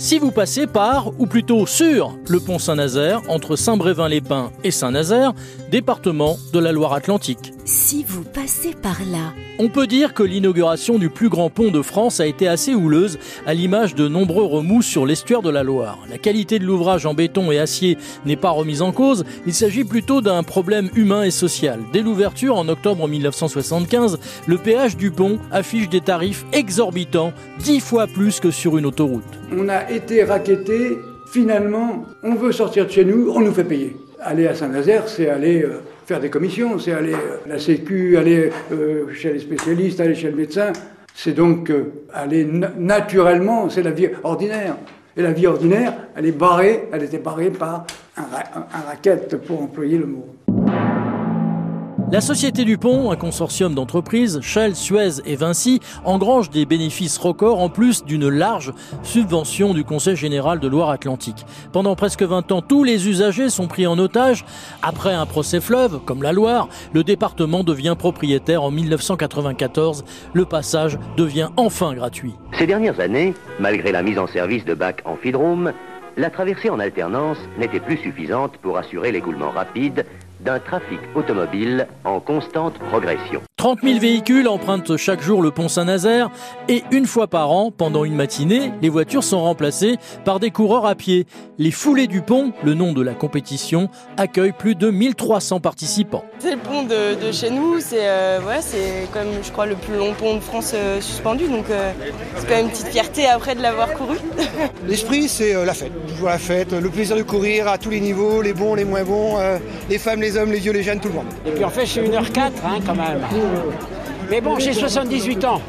si vous passez par, ou plutôt sur, le pont Saint-Nazaire, entre Saint-Brévin-les-Pins et Saint-Nazaire, département de la Loire-Atlantique. Si vous passez par là. On peut dire que l'inauguration du plus grand pont de France a été assez houleuse, à l'image de nombreux remous sur l'estuaire de la Loire. La qualité de l'ouvrage en béton et acier n'est pas remise en cause, il s'agit plutôt d'un problème humain et social. Dès l'ouverture en octobre 1975, le péage du pont affiche des tarifs exorbitants, dix fois plus que sur une autoroute. On a été raquetté, finalement, on veut sortir de chez nous, on nous fait payer. Aller à Saint-Nazaire, c'est aller euh, faire des commissions, c'est aller à la Sécu, aller euh, chez les spécialistes, aller chez le médecin. C'est donc euh, aller naturellement, c'est la vie ordinaire. Et la vie ordinaire, elle est barrée, elle était barrée par un, racket, pour employer le mot. La Société du Pont, un consortium d'entreprises, Shell, Suez et Vinci, engrange des bénéfices records en plus d'une large subvention du Conseil général de Loire-Atlantique. Pendant presque 20 ans, tous les usagers sont pris en otage. Après un procès fleuve, comme la Loire, le département devient propriétaire en 1994. Le passage devient enfin gratuit. Ces dernières années, malgré la mise en service de bacs amphidrome, la traversée en alternance n'était plus suffisante pour assurer l'écoulement rapide d'un trafic automobile en constante progression. 30 000 véhicules empruntent chaque jour le pont Saint-Nazaire et une fois par an, pendant une matinée, les voitures sont remplacées par des coureurs à pied. Les foulées du pont, le nom de la compétition, accueillent plus de 1300 participants. C'est le pont de, chez nous, c'est euh, c'est comme je crois le plus long pont de France euh, suspendu, donc euh, c'est quand même une petite fierté après de l'avoir couru. L'esprit c'est la fête, toujours la fête, le plaisir de courir à tous les niveaux, les bons, les moins bons, les femmes, les hommes, les vieux, les jeunes, tout le monde. Et puis en fait c'est 1h04 hein, quand même. Mais bon, j'ai 78 ans.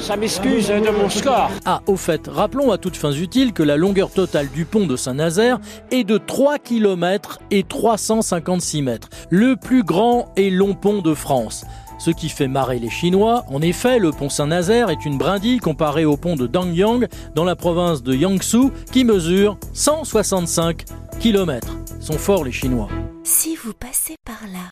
Ça m'excuse de mon score. Ah, au fait, rappelons à toutes fins utiles que la longueur totale du pont de Saint-Nazaire est de 3 km et 356 mètres. Le plus grand et long pont de France. Ce qui fait marrer les Chinois. En effet, le pont Saint-Nazaire est une brindille comparée au pont de Dangyang dans la province de Jiangsu qui mesure 165 km. Sont forts les Chinois. Si vous passez par là.